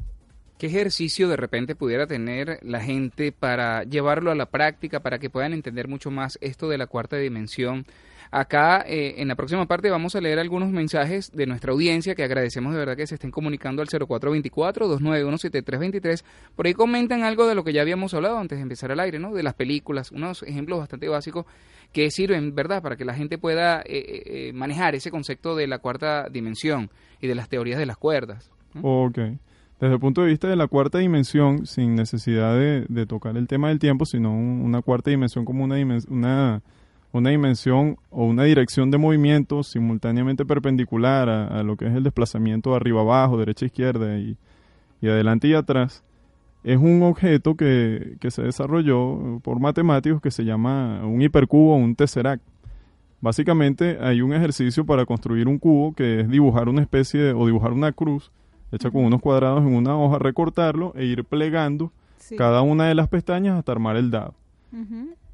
¿Qué ejercicio de repente pudiera tener la gente para llevarlo a la práctica, para que puedan entender mucho más esto de la cuarta dimensión? Acá, eh, en la próxima parte, vamos a leer algunos mensajes de nuestra audiencia que agradecemos de verdad que se estén comunicando al 0424-291-7323. Por ahí comentan algo de lo que ya habíamos hablado antes de empezar al aire, ¿no? De las películas, unos ejemplos bastante básicos que sirven, ¿verdad?, para que la gente pueda eh, eh, eh, manejar ese concepto de la cuarta dimensión y de las teorías de las cuerdas. Ok. Desde el punto de vista de la cuarta dimensión, sin necesidad de, de tocar el tema del tiempo, sino un- una cuarta dimensión como una, dimen- una, una dimensión o una dirección de movimiento simultáneamente perpendicular a, lo que es el desplazamiento arriba abajo, derecha izquierda y, y adelante y atrás, es un objeto que, que se desarrolló por matemáticos que se llama un hipercubo o un tesseract. Básicamente hay un ejercicio para construir un cubo que es dibujar una especie de, o dibujar una cruz hecha con unos cuadrados en una hoja, recortarlo e ir plegando Sí. cada una de las pestañas hasta armar el dado.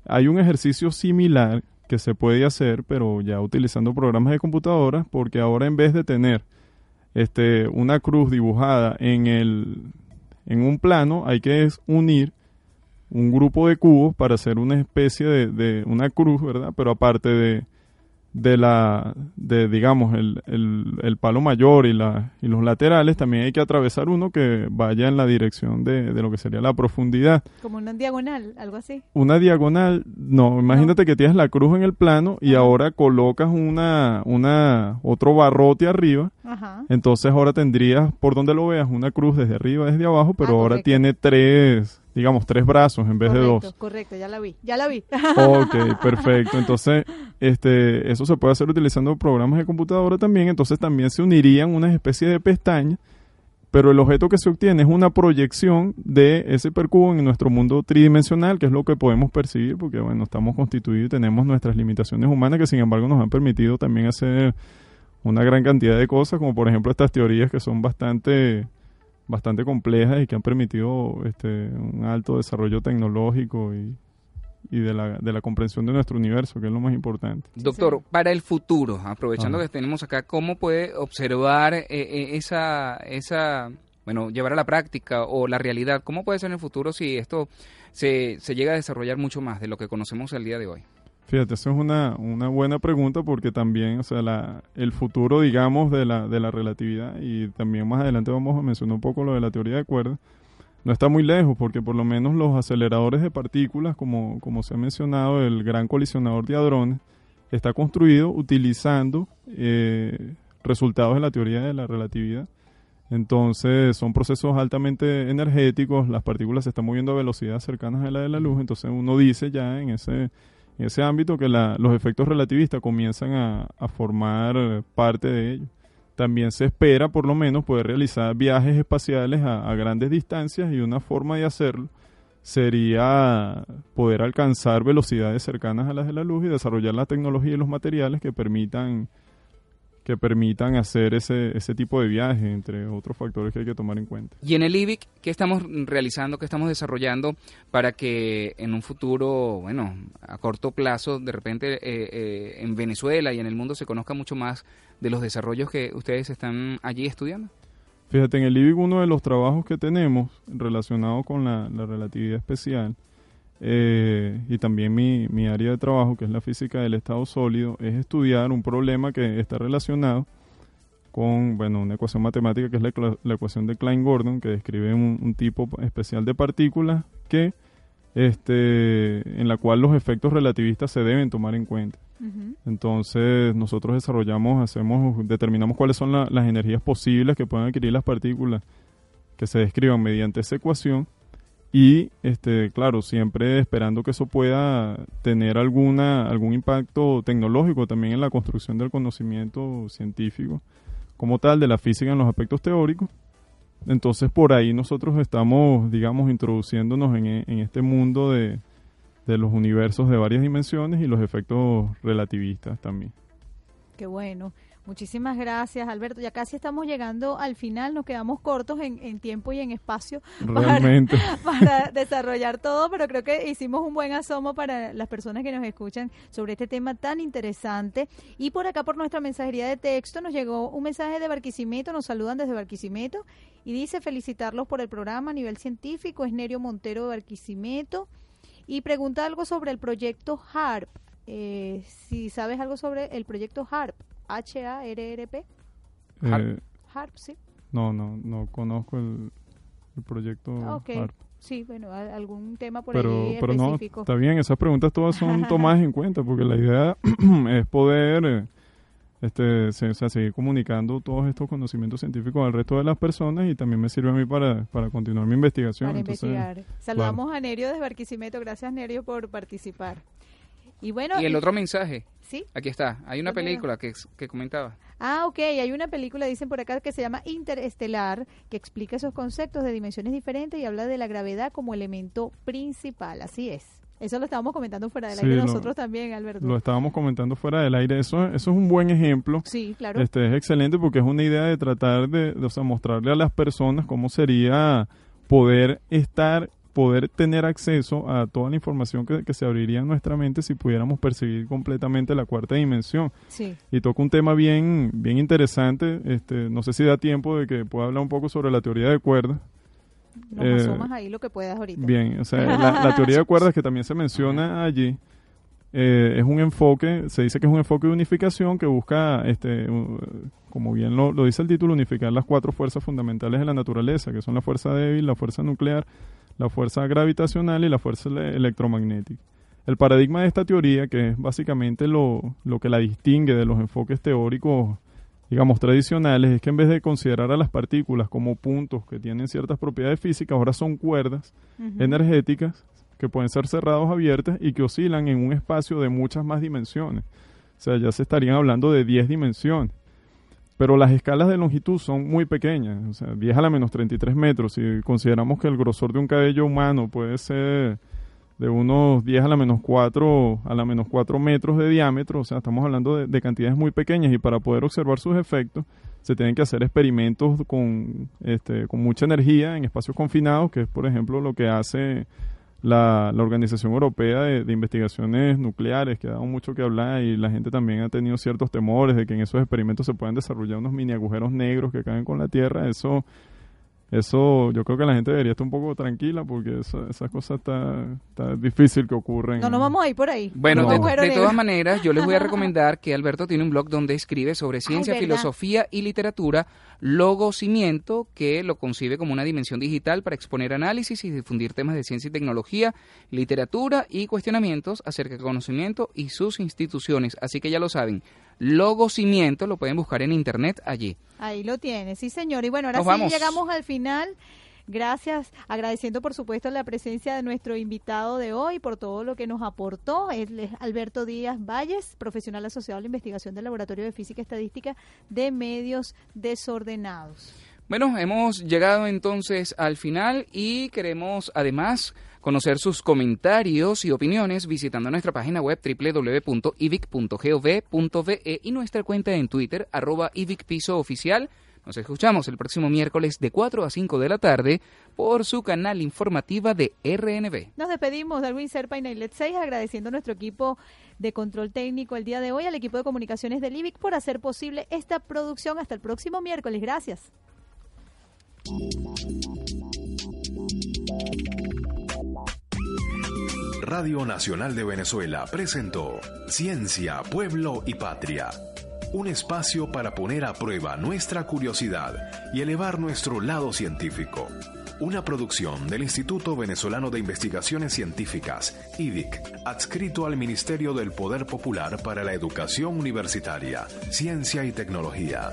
Hay un ejercicio similar que se puede hacer, pero ya utilizando programas de computadora, porque ahora en vez de tener este, una cruz dibujada en, el, en un plano, hay que unir un grupo de cubos para hacer una especie de, de una cruz, ¿verdad? Pero aparte de, de la, de digamos, el, el, el palo mayor y, la, y los laterales, también hay que atravesar uno que vaya en la dirección de, de lo que sería la profundidad Como una diagonal, algo así. una diagonal, no, imagínate que tienes la cruz en el plano y ahora colocas una, una, otro barrote arriba. Ajá. Entonces ahora tendrías, por donde lo veas, una cruz desde arriba, desde abajo, pero Ah, ahora correcto. tiene tres, digamos, tres brazos en vez de dos. correcto, ya la vi, ya la vi. Ok, perfecto. Entonces, este, eso se puede hacer utilizando programas de computadora también. Entonces también se unirían unas especies de pestañas, pero el objeto que se obtiene es una proyección de ese percubo en nuestro mundo tridimensional, que es lo que podemos percibir, porque bueno, estamos constituidos y tenemos nuestras limitaciones humanas que sin embargo nos han permitido también hacer una gran cantidad de cosas, como por ejemplo estas teorías que son bastante bastante complejas y que han permitido este un alto desarrollo tecnológico y, y de la, de la comprensión de nuestro universo, que es lo más importante. Doctor, para el futuro, aprovechando Ajá. que tenemos acá, ¿cómo puede observar eh, eh, esa, esa, bueno, llevar a la práctica o la realidad? ¿Cómo puede ser en el futuro si esto se, se llega a desarrollar mucho más de lo que conocemos el día de hoy? Fíjate, eso es una, una buena pregunta porque también, o sea, la, el futuro, digamos, de la, de la relatividad y también más adelante vamos a mencionar un poco lo de la teoría de cuerdas, no está muy lejos porque por lo menos los aceleradores de partículas, como, como se ha mencionado, el gran colisionador de hadrones, está construido utilizando eh, resultados de la teoría de la relatividad. Entonces son procesos altamente energéticos, las partículas se están moviendo a velocidades cercanas a la de la luz, entonces uno dice ya en ese, en ese ámbito que la- los efectos relativistas comienzan a, formar parte de ello. También se espera por lo menos poder realizar viajes espaciales a, a grandes distancias y una forma de hacerlo sería poder alcanzar velocidades cercanas a las de la luz y desarrollar la tecnología y los materiales que permitan que permitan hacer ese, ese tipo de viaje, entre otros factores que hay que tomar en cuenta. Y en el IBIC, ¿qué estamos realizando, qué estamos desarrollando para que en un futuro, bueno, a corto plazo, de repente eh, eh, en Venezuela y en el mundo se conozca mucho más de los desarrollos que ustedes están allí estudiando? Fíjate, en el IBIC uno de los trabajos que tenemos relacionado con la, la relatividad especial eh, y también mi, mi área de trabajo, que es la física del estado sólido, es estudiar un problema que está relacionado con bueno, una ecuación matemática que es la, la ecuación de Klein-Gordon, que describe un, un tipo especial de partículas que este, en la cual los efectos relativistas se deben tomar en cuenta. Entonces nosotros desarrollamos, hacemos, determinamos cuáles son la- las energías posibles que pueden adquirir las partículas que se describan mediante esa ecuación y este claro siempre esperando que eso pueda tener alguna algún impacto tecnológico también en la construcción del conocimiento científico como tal de la física en los aspectos teóricos entonces por ahí nosotros estamos digamos introduciéndonos en, en este mundo de, de los universos de varias dimensiones y los efectos relativistas también Qué bueno. Muchísimas gracias, Alberto. Ya casi estamos llegando al final, nos quedamos cortos en, en tiempo y en espacio para- desarrollar todo, pero creo que hicimos un buen asomo para las personas que nos escuchan sobre este tema tan interesante. Y por acá, por nuestra mensajería de texto, nos llegó un mensaje de Barquisimeto, nos saludan desde Barquisimeto y dice felicitarlos por el programa a nivel científico, es Nerio Montero de Barquisimeto y pregunta algo sobre el proyecto HARP. Eh, si sabes algo sobre el proyecto HARP, H-A-R-R-P. Eh, HARP, sí. no no no conozco el, el proyecto. HARP. Sí, bueno, algún tema por pero allí pero no específico. está bien esas preguntas todas son tomadas en cuenta porque la idea es poder eh, este se- o sea, seguir comunicando todos estos conocimientos científicos al resto de las personas y también me sirve a mí para, para continuar mi investigación para Entonces, investigar. claro. Saludamos a Nerio desde Barquisimeto. Gracias, Nerio, por participar. Y bueno, Y el otro mensaje, ¿sí? aquí está, hay una película que, que comentaba. Ah, ok. Hay una película, dicen por acá, que se llama Interestelar, que explica esos conceptos de dimensiones diferentes y habla de la gravedad como elemento principal. Así es. Eso lo estábamos comentando fuera del Sí, aire lo- nosotros también, Alberto. lo estábamos comentando fuera del aire eso eso es un buen ejemplo Sí, claro. Este es excelente porque es una idea de tratar de, de, o sea, mostrarle a las personas cómo sería poder estar poder tener acceso a toda la información que, que se abriría en nuestra mente si pudiéramos percibir completamente la cuarta dimensión. Sí. Y toca un tema bien, bien interesante. Este, no sé si da tiempo de que pueda hablar un poco sobre la teoría de cuerdas. Nos Eh, asomas ahí lo que puedas ahorita. Bien, o sea, la, la teoría de cuerdas que también se menciona allí eh, es un enfoque, se dice que es un enfoque de unificación que busca, este, como bien lo, lo dice el título, unificar las cuatro fuerzas fundamentales de la naturaleza, que son la fuerza débil, la fuerza nuclear, la fuerza gravitacional y la fuerza ele- electromagnética. El paradigma de esta teoría, que es básicamente lo, lo que la distingue de los enfoques teóricos digamos, tradicionales es que en vez de considerar a las partículas como puntos que tienen ciertas propiedades físicas, ahora son cuerdas energéticas que pueden ser cerrados o abiertas y que oscilan en un espacio de muchas más dimensiones. O sea, ya se estarían hablando de 10 dimensiones. Pero las escalas de longitud son muy pequeñas, o sea, 10 a la menos 33 metros. Si consideramos que el grosor de un cabello humano puede ser de unos 10 a la menos 4 a la menos 4 metros de diámetro, o sea, estamos hablando de, de cantidades muy pequeñas y para poder observar sus efectos se tienen que hacer experimentos con, este, con mucha energía en espacios confinados, que es por ejemplo lo que hace la, la Organización Europea de, de Investigaciones Nucleares, que ha dado mucho que hablar y la gente también ha tenido ciertos temores de que en esos experimentos se puedan desarrollar unos mini agujeros negros que caen con la Tierra, eso eso yo creo que la gente debería estar un poco tranquila porque esas cosas está, está difícil que ocurren. No nos vamos a ir por ahí. Bueno, de, todas maneras, yo les voy a recomendar que Alberto tiene un blog donde escribe sobre ciencia, filosofía y literatura, Logocimiento, que lo concibe como una dimensión digital para exponer análisis y difundir temas de ciencia y tecnología, literatura y cuestionamientos acerca del conocimiento y sus instituciones. Así que ya lo saben, Logocimiento lo pueden buscar en internet allí. Ahí lo tiene, sí señor. Y bueno, ahora Nos sí vamos. llegamos al final. Gracias, agradeciendo por supuesto la presencia de nuestro invitado de hoy por todo lo que nos aportó. Él es Alberto Díaz Valles, profesional asociado a la investigación del Laboratorio de Física y Estadística de Medios Desordenados. Bueno, hemos llegado entonces al final y queremos además conocer sus comentarios y opiniones visitando nuestra página web www.ivic.gov.ve y nuestra cuenta en Twitter, arroba. Nos escuchamos el próximo miércoles de 4 a 5 de la tarde por su canal informativa de RNB. Nos despedimos de Alwin Serpa y Nailet 6 agradeciendo a nuestro equipo de control técnico el día de hoy, al equipo de comunicaciones del IBIC por hacer posible esta producción. Hasta el próximo miércoles. Gracias. Radio Nacional de Venezuela presentó Ciencia, Pueblo y Patria. Un espacio para poner a prueba nuestra curiosidad y elevar nuestro lado científico. Una producción del Instituto Venezolano de Investigaciones Científicas, IDIC, adscrito al Ministerio del Poder Popular para la Educación Universitaria, Ciencia y Tecnología.